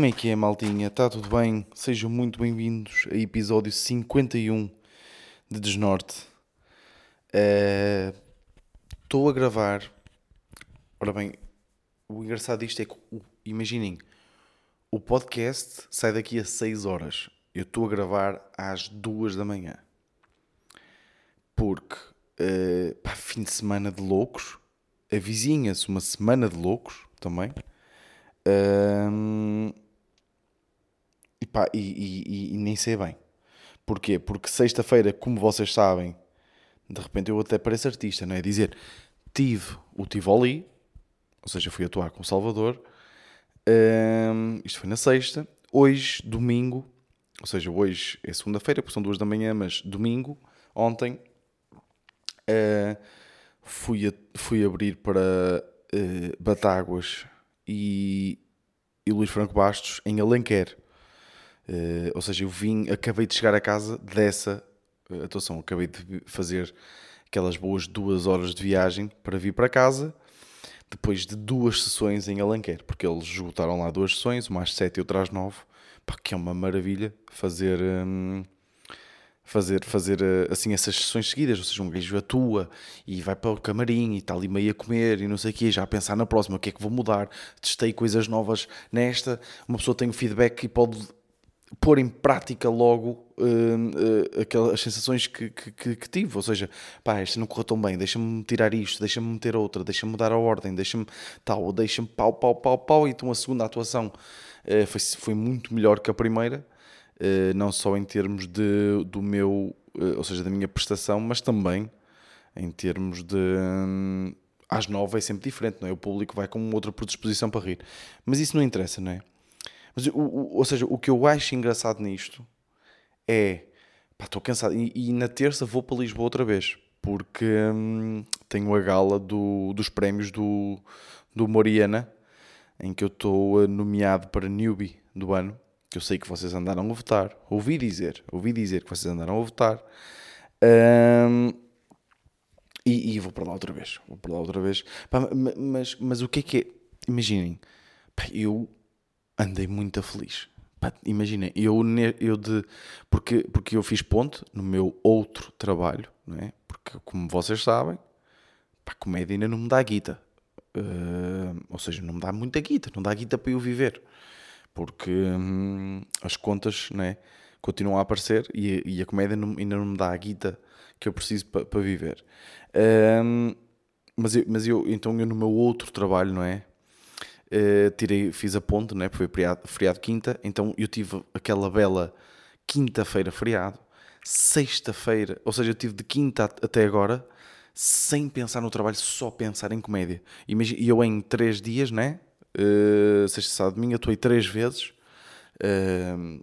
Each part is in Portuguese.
Como é que é, maltinha? Está tudo bem? Sejam muito bem-vindos a episódio 51 de Desnorte. Estou a gravar. Ora bem, o engraçado disto é que, imaginem, o podcast sai daqui a 6 horas. Eu estou a gravar às 2 da manhã. Porque, eh, pá, fim de semana de loucos. Avizinha-se uma semana de loucos também. E, pá, e, e- e- nem sei bem. Porquê? Porque sexta-feira, como vocês sabem, de repente eu até pareço artista, não é? Dizer, tive o Tivoli, ou seja, fui atuar com o Salvador. Ahm, isto foi na sexta. Hoje, domingo, ou seja, hoje é segunda-feira, porque são duas da manhã, mas domingo, ontem, ah, fui, a- fui abrir para eh, Batáguas e, e Luís Franco Bastos em Alenquer. Eh, ou seja, eu vim, acabei de chegar a casa dessa eh, atuação. Acabei de fazer aquelas boas duas horas de viagem para vir para casa, depois de duas sessões em Alenquer, porque eles esgotaram lá duas sessões, uma às sete e outra às nove. Pá, que é uma maravilha fazer. hum, fazer, fazer eh, assim essas sessões seguidas, ou seja, um gajo atua e vai para o camarim e está ali meio a comer e não sei o quê, já a pensar na próxima, o que é que vou mudar, testei coisas novas nesta, uma pessoa tem o feedback e pode pôr em prática logo hum, eh, aquelas sensações que, que, que- tive, ou seja, pá, esta não correu tão bem, deixa-me tirar isto, deixa-me meter outra, deixa-me mudar a ordem, deixa-me tal, deixa-me pau, pau, pau, pau, então a segunda atuação eh, foi, foi muito melhor que a primeira, eh, não só em termos de, do meu, ou seja, da minha prestação, mas também em termos de. hum, às nove é sempre diferente, não é? O público vai com outra predisposição para rir. Mas isso não interessa, não é? Mas, o, o- ou seja, o que eu acho engraçado nisto é. Pá, estou cansado. E, e na terça vou para Lisboa outra vez, porque hum, tenho a gala do- dos prémios do, do Moriana, em que eu estou eh, nomeado para newbie do ano, que eu sei que vocês andaram a votar. Ouvi dizer, ouvi dizer que vocês andaram a votar. Hum, e, e vou para lá outra vez. Vou para lá outra vez. Pá, ma- mas, mas o que é que é? Imaginem, eu andei muito feliz. Imaginem, eu, eu de. Porque, porque eu fiz ponte no meu outro trabalho, não é? Porque, como vocês sabem, pá, comédia ainda não me dá guita. Ah, ou seja, não me dá muita guita, não dá guita para eu viver. Porque hum, as contas não é, continuam a aparecer e, e a comédia não- ainda não me dá a guita que eu preciso pa- para viver. Hum, mas eu, mas eu, então eu no meu outro trabalho, não é? Eh, tirei, fiz a ponte, não é? Porque foi feriado, feriado quinta, então eu tive aquela bela quinta-feira feriado, sexta-feira, ou seja, eu tive de quinta at- até agora sem pensar no trabalho, só pensar em comédia. E eu em três dias, né? Eh, sexta, sábado, domingo, atuei três vezes. Ehm,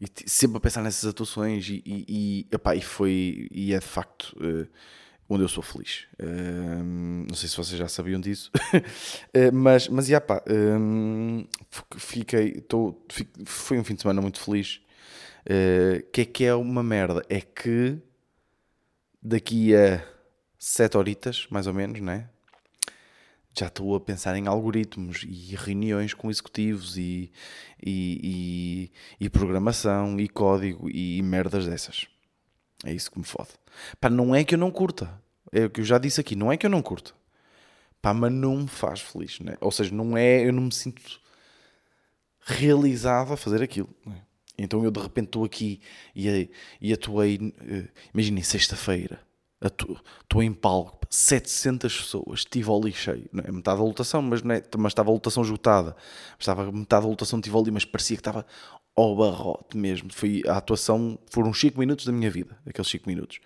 e sempre a pensar nessas atuações e, e, e, epá, e foi e é de facto eh, onde eu sou feliz. Ehm, não sei se vocês já sabiam disso Eh, mas mas já pá f- fiquei tô, fi- foi um fim de semana muito feliz. Eh, que é que é uma merda? É que daqui a sete horitas mais ou menos né já estou a pensar em algoritmos e reuniões com executivos e, e, e, e programação e código e, merdas dessas. É isso que me fode. Pá, não é que eu não curta. É o que eu já disse aqui. Não é que eu não curta. Pá, mas não me faz feliz. Né? Ou seja, não é... Eu não me sinto realizado a fazer aquilo. né? Então eu de repente estou aqui e, e atuei... eh, Imaginem, sexta-feira. Estou em palco, 700 pessoas, Tivoli cheio, não é? metade da lotação, mas, é, mas estava a lotação esgotada, estava metade da lotação de Tivoli, mas parecia que estava ao barrote mesmo. Foi a atuação, foram os 5 minutos da minha vida, aqueles 5 minutos.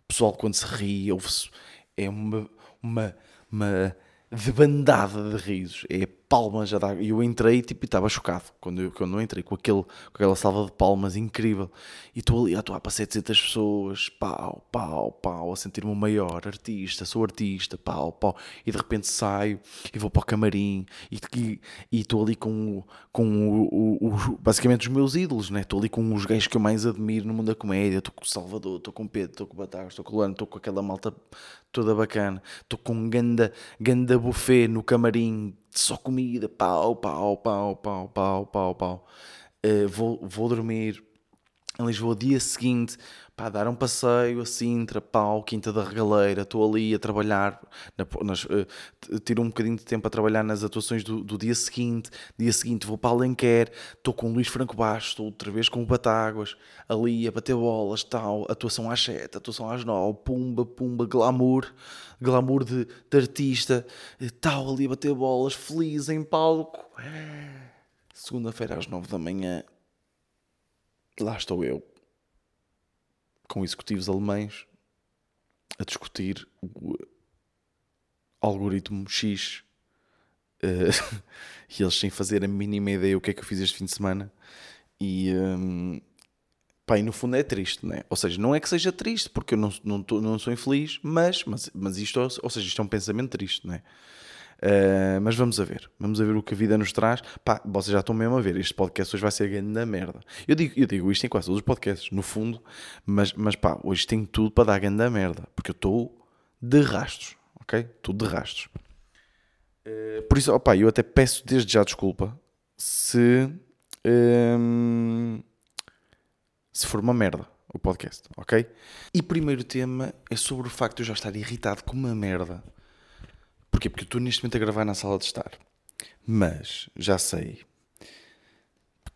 O pessoal quando se ri, ouve-se, é uma, uma, uma debandada de risos, é palmas a dar. E eu entrei tipo, e estava chocado quando eu, quando eu entrei com, aquele, com aquela salva de palmas incrível. E estou ali a atuar para 700 pessoas, pau, pau, pau, a sentir-me o maior artista, sou artista, pau, pau. E de repente saio e vou para o camarim e estou ali com, com o, o- o- basicamente os meus ídolos, né? Estou ali com os gajos que eu mais admiro no mundo da comédia. Estou com o Salvador, estou com o Pedro, estou com o Batagas, estou com o Lano, estou com aquela malta toda bacana. Estou com um ganda, ganda buffet no camarim só comida, pau, pau, pau, pau, pau, pau, pau. Uh, vou, vou dormir em Lisboa, dia seguinte, pá, dar um passeio a Sintra, pau, Quinta da Regaleira, estou ali a trabalhar, na, nas, uh, tiro um bocadinho de tempo a trabalhar nas atuações do, do dia seguinte, dia seguinte vou para Alenquer, estou com o Luís Franco Baixo, estou outra vez com o Batáguas, ali a bater bolas, tal, atuação às 7, atuação às 9, pumba, pumba, glamour, glamour de, de artista, tal, ali a bater bolas, feliz em palco. Segunda-feira às 9 da manhã, lá estou eu, com executivos alemães, a discutir o algoritmo X uh, e eles sem fazer a mínima ideia o que é que eu fiz este fim de semana. E, um, pá, e no fundo é triste, né? Ou seja, não é que seja triste, porque eu não, não, tô, não sou infeliz, mas, mas, mas isto, ou seja, isto é um pensamento triste, não é? Uh, mas vamos a ver, vamos a ver o que a vida nos traz. Pá, vocês já estão mesmo a ver. Este podcast hoje vai ser grande da merda. Eu digo, eu digo isto em quase todos os podcasts, no fundo, mas, mas pá, hoje tem tudo para dar grande da merda, porque eu estou de rastros, ok? Tudo de rastros. Uh, por isso, opá, eu até peço desde já desculpa se, um, se for uma merda o podcast, ok? E primeiro tema é sobre o facto de eu já estar irritado com uma merda Porquê? Porque eu estou neste momento a gravar na sala de estar. Mas já sei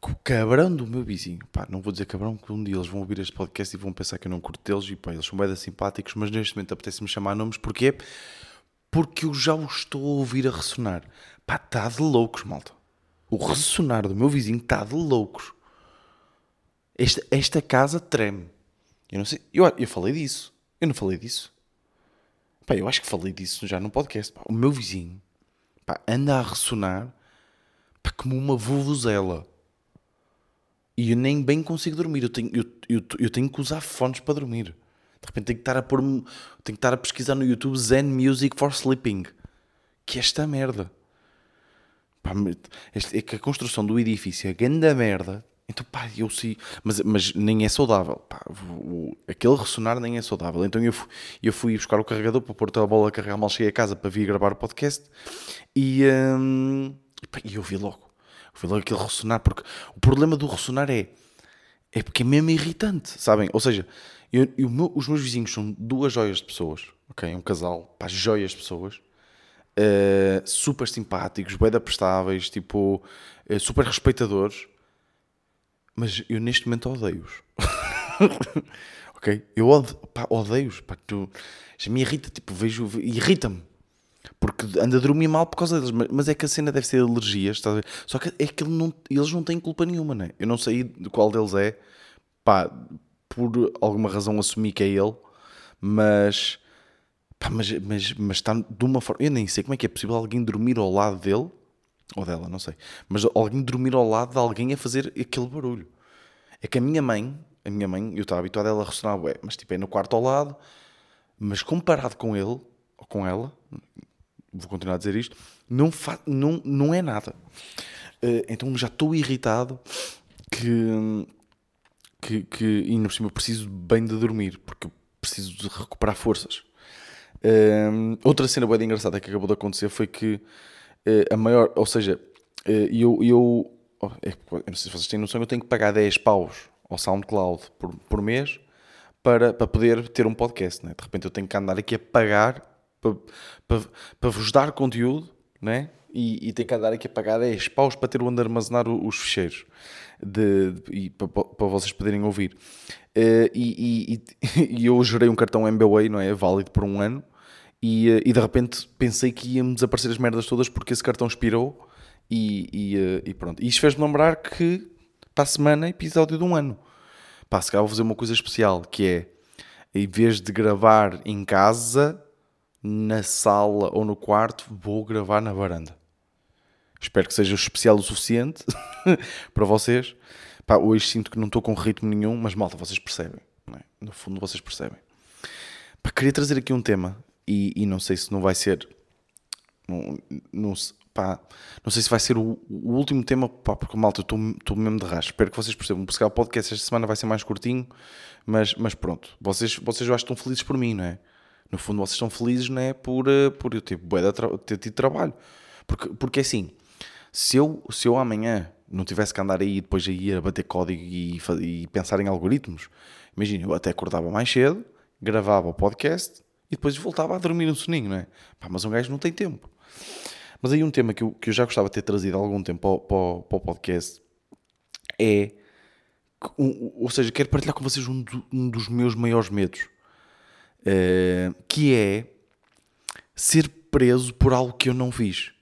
que o cabrão do meu vizinho, pá, não vou dizer cabrão, porque um dia eles vão ouvir este podcast e vão pensar que eu não curto deles e pá, eles são bem simpáticos, mas neste momento apetece-me chamar nomes, porquê? Porque eu já o estou a ouvir a ressonar. Pá, está de loucos, malta. O ressonar do meu vizinho está de loucos. Esta, esta casa treme. Eu não sei, eu, eu falei disso. Eu não falei disso. Pá, eu acho que falei disso já no podcast. Pá, o meu vizinho pá, anda a ressonar pá, como uma vuvuzela. E eu nem bem consigo dormir. Eu tenho, eu, eu, eu tenho que usar fones para dormir. De repente tenho que estar a pôr tenho que estar a pesquisar no YouTube Zen Music for Sleeping. Que é esta merda. Pá, é que a construção do edifício é grande merda então, pá, eu sim, mas, mas nem é saudável. Pá, o, aquele ressonar nem é saudável. Então eu fui, eu fui buscar o carregador para pôr a bola a carregar mal cheguei a casa para vir gravar o podcast e, hum, pá, e eu vi logo. Eu vi logo aquele ressonar, porque o problema do ressonar é, é porque é mesmo irritante, sabem? Ou seja, eu, eu, meu, os meus vizinhos são duas joias de pessoas, ok? Um casal, pá, joias de pessoas. Uh, super simpáticos, bem prestáveis, tipo, uh, super respeitadores mas eu neste momento odeio-os. ok? Eu odeio-os. Tu, me irrita, tipo, vejo, irrita-me. Porque anda a dormir mal por causa deles. Mas é que a cena deve ser alergias, estás a ver? Só que é que ele não, eles não têm culpa nenhuma, né? Eu não sei de qual deles é. Pá, por alguma razão assumi que é ele. Mas, pá, mas, mas, mas está de uma forma. Eu nem sei como é que é possível alguém dormir ao lado dele ou dela, não sei. Mas alguém dormir ao lado de alguém a fazer aquele barulho. É que a minha mãe, a minha mãe, eu estava habituado a ela a ressonar, ué, mas tipo é no quarto ao lado, mas comparado com ele, ou com ela, vou continuar a dizer isto, não, fa não, não é nada. Uh, então já estou irritado que, que, que ainda por cima preciso bem de dormir, porque preciso de recuperar forças. Uh, outra cena bem engraçada que acabou de acontecer foi que a maior, ou seja, uh, eu, eu, oh, é, eu não sei se vocês têm noção, eu tenho que pagar 10 paus ao SoundCloud por, por mês para, para poder ter um podcast, né? de repente eu tenho que andar aqui a pagar para, para, para vos dar conteúdo, né? E, e tenho que andar aqui a pagar 10 paus para ter onde armazenar os ficheiros de, de, para, para vocês poderem ouvir. Uh, e, e, e, eu gerei um cartão MBWay, não é? Válido por um ano e, eh, e de repente pensei que iam desaparecer as merdas todas porque esse cartão expirou e, e, eh, e pronto. E isto fez-me lembrar que para a semana episódio de um ano. Pá, se calhar vou fazer uma coisa especial que é em vez de gravar em casa, na sala ou no quarto, vou gravar na varanda. Espero que seja especial o suficiente para vocês. Pá, hoje sinto que não estou com ritmo nenhum, mas malta, vocês percebem. É? No fundo, vocês percebem. Pá, queria trazer aqui um tema e, e não sei se não vai ser. Não, não, pá, não sei se vai ser o, o último tema, pá, porque malta, estou mesmo de rastro. Espero que vocês percebam. Porque o podcast esta semana vai ser mais curtinho, mas, mas pronto. Vocês, vocês já estão felizes por mim, não é? No fundo, vocês estão felizes, não é? Por, eh, por eu ter, ter tido trabalho. Porque, porque assim, se eu, se eu amanhã não tivesse que andar aí depois aí a bater código e, e pensar em algoritmos, imagina, eu até acordava mais cedo, gravava o podcast e depois voltava a dormir no soninho, não é? Pá, mas um gajo não tem tempo. Mas aí um tema que eu, que eu já gostava de ter trazido há algum tempo para, para, para o podcast é. Um, ou seja, quero partilhar com vocês um, do, um dos meus maiores medos, uh, que é ser preso por algo que eu não fiz.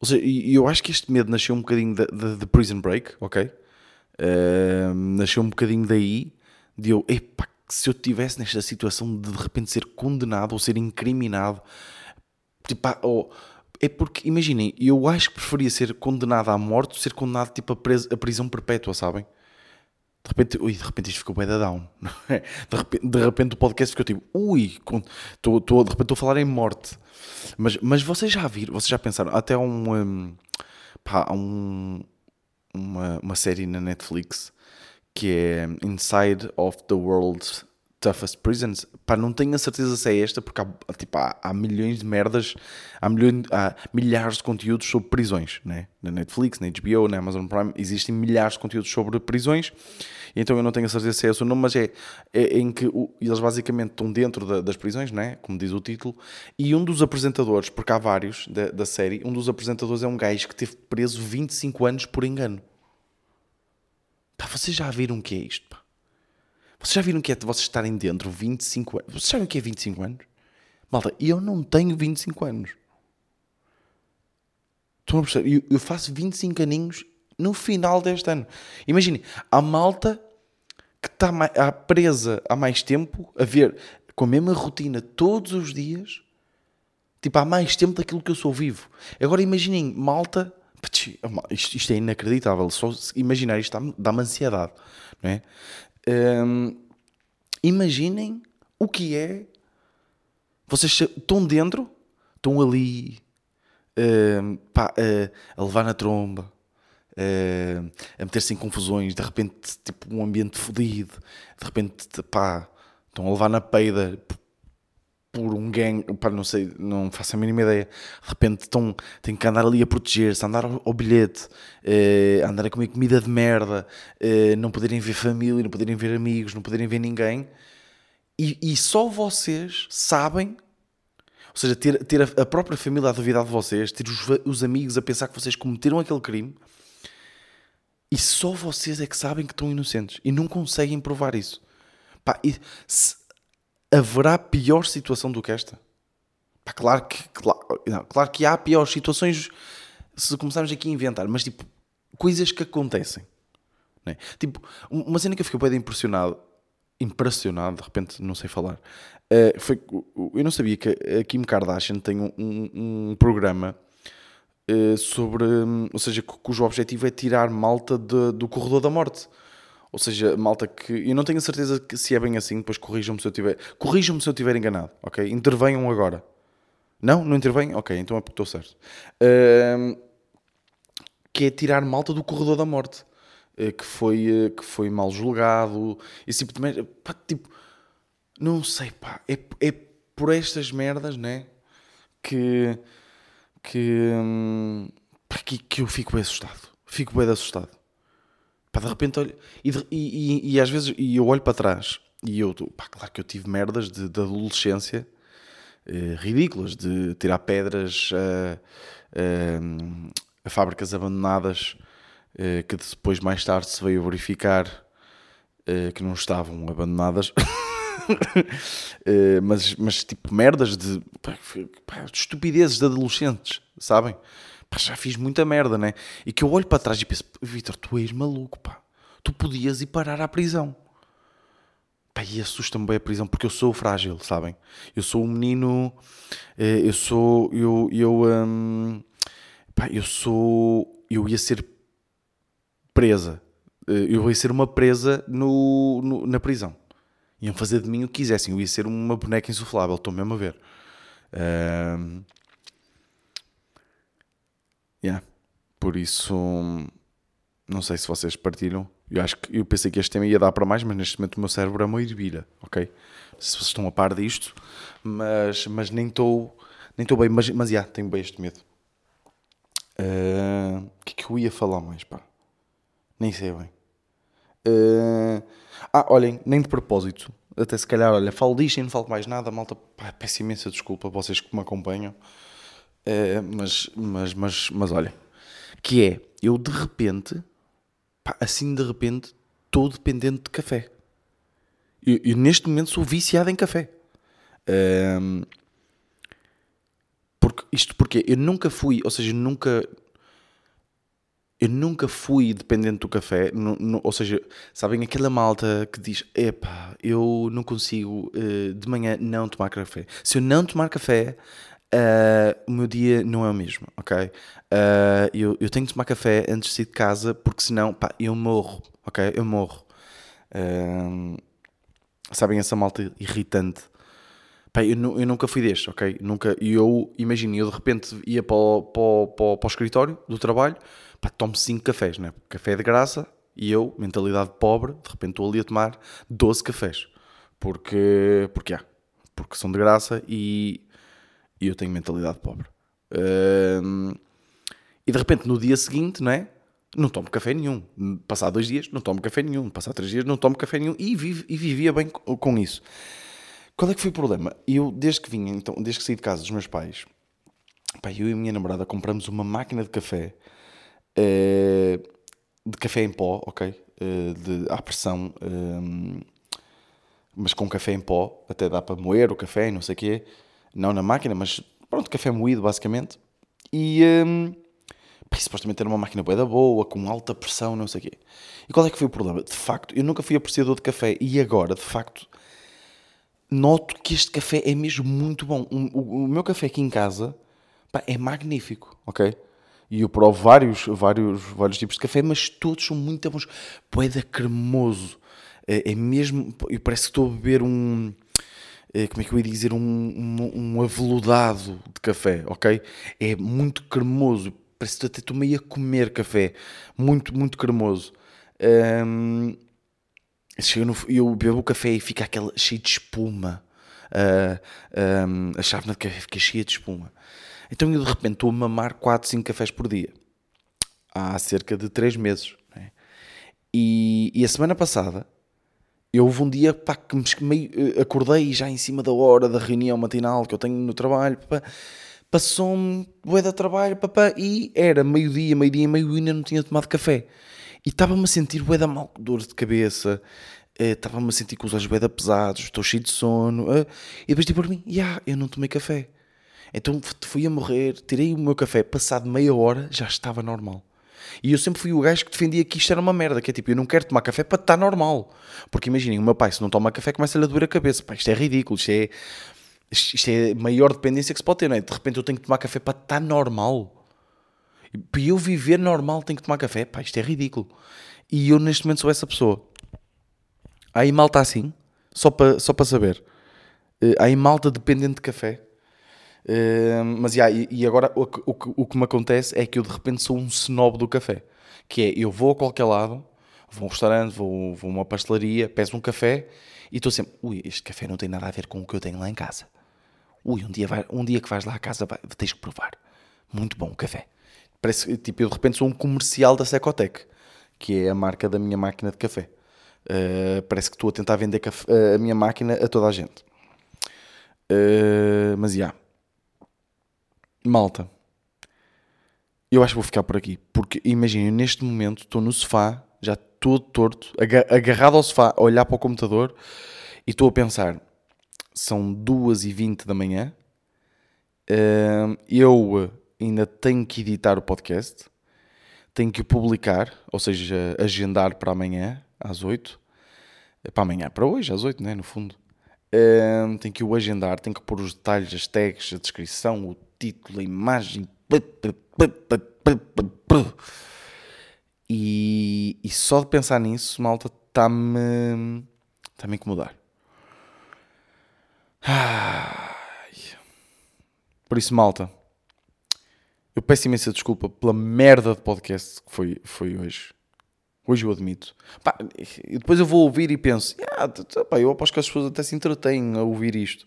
Ou seja, e eu acho que este medo nasceu um bocadinho de, Prison Break, ok? Uh, nasceu um bocadinho daí, de eu, epá, se eu estivesse nesta situação de de repente ser condenado ou ser incriminado, tipo, ou, é porque, imaginem, eu acho que preferia ser condenado à morte ser condenado tipo a, preso, a prisão perpétua, sabem? De repente, ui, de repente isto ficou bem da down. É? De repente, de repente o podcast ficou tipo, ui, tô, tô, de repente estou a falar em morte. Mas, mas vocês já viram, vocês já pensaram, até um, um, pá, um uma, uma série na Netflix que é Inside of the World Toughest Prisons, pá, não tenho a certeza se é esta, porque há, tipo, há, há milhões de merdas, há, milhões, há milhares de conteúdos sobre prisões, né? Na Netflix, na HBO, na Amazon Prime, existem milhares de conteúdos sobre prisões, então eu não tenho a certeza se é esse o nome, mas é, é em que o, eles basicamente estão dentro da, das prisões, né? Como diz o título, e um dos apresentadores, porque há vários da, da série, um dos apresentadores é um gajo que teve preso 25 anos por engano. Pá, vocês já viram o que é isto, pá? Vocês já viram que é de vocês estarem dentro 25 anos? Vocês sabem o que é 25 anos? Malta, eu não tenho 25 anos. Estão a perceber? Eu, eu faço 25 aninhos no final deste ano. Imaginem, a malta que está presa há mais tempo, a ver com a mesma rotina todos os dias, tipo, há mais tempo daquilo que eu sou vivo. Agora imaginem, malta, isto, isto é inacreditável, só imaginar isto dá-me ansiedade, não é? Um, imaginem o que é. Vocês estão dentro, estão ali um, pá, uh, a levar na tromba, uh, a meter-se em confusões, de repente, tipo, um ambiente fodido, de repente, pá, estão a levar na peida por um gang, pá, não sei, não faço a mínima ideia. De repente estão, têm que andar ali a proteger-se, andar ao, ao bilhete, eh, andar a comer comida de merda, eh, não poderem ver família, não poderem ver amigos, não poderem ver ninguém. E, e só vocês sabem, ou seja, ter, ter a, a, própria família a duvidar de vocês, ter os, os amigos a pensar que vocês cometeram aquele crime. E só vocês é que sabem que estão inocentes e não conseguem provar isso. Pá, e se, haverá pior situação do que esta? Pá, claro que, claro, não, claro que há piores situações se começarmos aqui a inventar, mas tipo, coisas que acontecem. Né? Tipo, uma cena que eu fiquei bem impressionado, impressionado, de repente não sei falar, uh, foi, eu não sabia que a Kim Kardashian tem um, um, um programa uh, sobre, um, ou seja, cujo objetivo é tirar malta de, do corredor da morte. Ou seja, malta que. Eu não tenho a certeza que se é bem assim, depois corrijam-me se eu tiver. Corrijam-me se eu estiver enganado, ok? Intervenham agora. Não? Não intervêm? Ok, então é porque estou certo. Uh, que é tirar malta do corredor da morte. Uh, que, foi, uh, que foi mal julgado. De merda. Pá, tipo. Não sei, pá. É, é por estas merdas, né? Que. Que. Hum, que, que eu fico bem assustado. Fico bem assustado. Pá, de repente olho. E, e, e, e, às vezes e eu olho para trás e eu. Pá, claro que eu tive merdas de, de adolescência eh, ridículas, de tirar pedras a, a, a fábricas abandonadas eh, que depois, mais tarde, se veio verificar eh, que não estavam abandonadas. mas, mas tipo merdas de, pá, de estupidezes de adolescentes, sabem? Pá, já fiz muita merda, né? E que eu olho para trás e penso, Vitor, tu és maluco, pá. Tu podias ir parar à prisão. Pá, e assusta-me bem a prisão, porque eu sou frágil, sabem? Eu sou um menino, eh, eu sou, eu, eu, hum, pá, eu sou, eu ia ser presa. Eh, eu ia ser uma presa no, no, na prisão. Iam fazer de mim o que quisessem. Eu ia ser uma boneca insuflável, estou mesmo a ver. Um, Yeah. Por isso, não sei se vocês partilham. Eu acho que eu pensei que este tema ia dar para mais, mas neste momento o meu cérebro é uma ervilha, ok? Se vocês estão a par disto, mas, mas nem estou nem estou bem, mas, mas yeah, tenho bem este medo. Uh, o que é que eu ia falar mais, pá? Nem sei bem. Uh, ah, olhem, nem de propósito. Até se calhar, olha, falo disto e não falo mais nada, malta. Pá, peço imensa desculpa a vocês que me acompanham. Uh, mas, mas, mas, mas olhem. Que é, eu de repente, pá, assim de repente, estou dependente de café. Eu, eu, neste momento sou viciado em café. Um, porque, isto porque eu nunca fui, ou seja, nunca. Eu nunca fui dependente do café, ou seja, sabem aquela malta que diz: epá, eu não consigo uh, de manhã não tomar café. Se eu não tomar café, Uh, o meu dia não é o mesmo, ok? Uh, eu, eu tenho que tomar café antes de sair de casa porque senão, pá, eu morro, ok? Eu morro. Uh, sabem essa malta irritante? Pá, eu, eu, nunca fui deste, ok? Nunca, eu imagino, eu de repente ia para o, para para para o escritório do trabalho, pá, tomo 5 cafés, né? Café de graça e eu, mentalidade pobre, de repente estou ali a tomar 12 cafés. Porque, porque, é, porque são de graça e e eu tenho mentalidade pobre. E de repente no dia seguinte, não é? Não tomo café nenhum. Passar dois dias, não tomo café nenhum. Passar três dias, não tomo café nenhum. E, vive, e vivia bem com isso. Qual é que foi o problema? Eu, desde que vinha, então, desde que saí de casa dos meus pais, pá, eu e a minha namorada compramos uma máquina de café, uh, de café em pó, ok? Uh, de, à pressão, uh, mas com café em pó, até dá para moer o café e não sei o quê não na máquina, mas pronto, café moído basicamente. E um, supostamente era uma máquina boa boa, com alta pressão, não sei o quê. E qual é que foi o problema? De facto, eu nunca fui apreciador de café e agora, de facto, noto que este café é mesmo muito bom. O, o, meu café aqui em casa é magnífico, ok? E eu provo vários, vários, vários tipos de café, mas todos são muito bons. Poeda cremoso. É, é mesmo. Eu parece que estou a beber um como é que eu ia dizer, um, um, um aveludado de café, ok? É muito cremoso, parece que até estou meio a comer café, muito, muito cremoso. Um, no, eu bebo o café e fica aquela cheio de espuma. Uh, um, a chávena de café fica cheia de espuma. Então eu de repente estou a mamar 4, 5 cafés por dia. Há cerca de 3 meses. Né? E, e a semana passada eu houve um dia pá, que me eh, acordei já em cima da hora da reunião matinal que eu tenho no trabalho, passou-me bué de trabalho papá, e era meio-dia, meio-dia e meio e ainda não tinha tomado café. E estava-me a sentir bué da mal, dor de cabeça, eh, estava-me a sentir com os olhos bué da pesados, estou cheio de sono, eh, e depois tipo por mim, yeah, eu não tomei café. Então fui a morrer, tirei o meu café, passado meia hora já estava normal. E eu sempre fui o gajo que defendia que isto era uma merda, que é tipo, eu não quero tomar café para estar normal. Porque imaginem, o meu pai, se não toma café, começa-lhe a doer a cabeça. Pá, isto é ridículo, isto é, isto é a maior dependência que se pode ter, não é? De repente eu tenho que tomar café para estar normal. Para eu viver normal tenho que tomar café. Pá, isto é ridículo. E eu neste momento sou essa pessoa. Aí malta assim, só para, só para saber. Eh, aí malta dependente de café. Mas yeah, e, e agora o, o, o, que me acontece é que eu de repente sou um snob do café. Que é, eu vou a qualquer lado, vou a um restaurante, vou, vou a uma pastelaria, peço um café e estou sempre, ui, este café não tem nada a ver com o que eu tenho lá em casa. Ui, um dia, vai, um dia que vais lá à casa vai, tens que provar. Muito bom o café. Parece tipo, eu de repente sou um comercial da Secotec, que é a marca da minha máquina de café. Uh, parece que estou a tentar vender café, uh, a minha máquina a toda a gente. Uh, mas já. Yeah. Malta, eu acho que vou ficar por aqui. Porque imaginem, neste momento estou no sofá, já todo torto, agarrado ao sofá, a olhar para o computador e estou a pensar: são 2h20 da manhã, eu ainda tenho que editar o podcast, tenho que publicar, ou seja, agendar para amanhã às 8 para amanhã, para hoje às 8, né? No fundo, tenho que o agendar, tenho que pôr os detalhes, as tags, a descrição, o título, a imagem. E, e só de pensar nisso, malta, está-me. está-me a incomodar. Por isso, malta, eu peço imensa desculpa pela merda de podcast que foi, foi hoje. Hoje eu admito. Pá, e depois eu vou ouvir e penso, ah, pá, eu aposto que as pessoas até se entretêm a ouvir isto.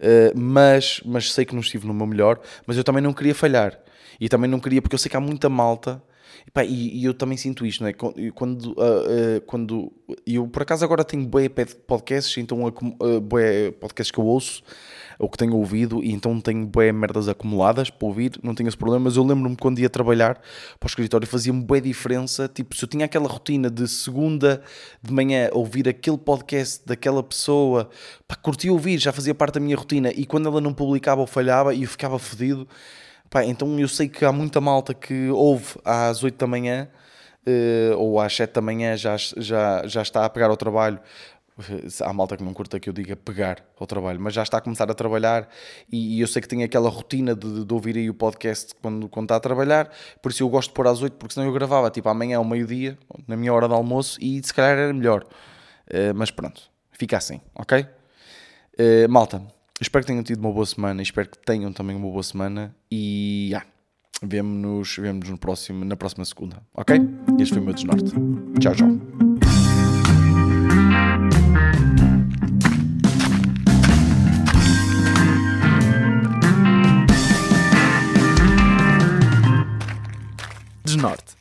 Uh, mas, mas sei que não estive no meu melhor, mas eu também não queria falhar. E também não queria, porque eu sei que há muita malta. E, pá, e, e eu também sinto isto, não é? Quando, uh, uh, quando eu por acaso agora tenho bué podcasts, então uh, bué podcasts que eu ouço ou que tenho ouvido, e então tenho bué merdas acumuladas para ouvir, não tenho esse problema, mas eu lembro-me quando ia trabalhar para o escritório fazia-me bué diferença, tipo, se eu tinha aquela rotina de segunda de manhã ouvir aquele podcast daquela pessoa, pá, curtia ouvir, já fazia parte da minha rotina, e quando ela não publicava ou falhava, e eu ficava fodido, pá, então eu sei que há muita malta que ouve às 8 da manhã, Uh, ou às 7 da manhã já, já, já está a pegar ao trabalho Há malta que não curta que eu diga pegar ao trabalho, mas já está a começar a trabalhar e, e eu sei que tem aquela rotina de, de, ouvir aí o podcast quando, quando está a trabalhar, por isso eu gosto de pôr às 8, porque senão eu gravava tipo amanhã ao meio-dia, na minha hora de almoço, e se calhar era melhor. Uh, mas pronto, fica assim, ok? Uh, malta, espero que tenham tido uma boa semana, espero que tenham também uma boa semana e yeah, vemo-nos vemo no próximo, na próxima segunda, ok? Este foi o meu desnorte. Tchau, tchau. Norte.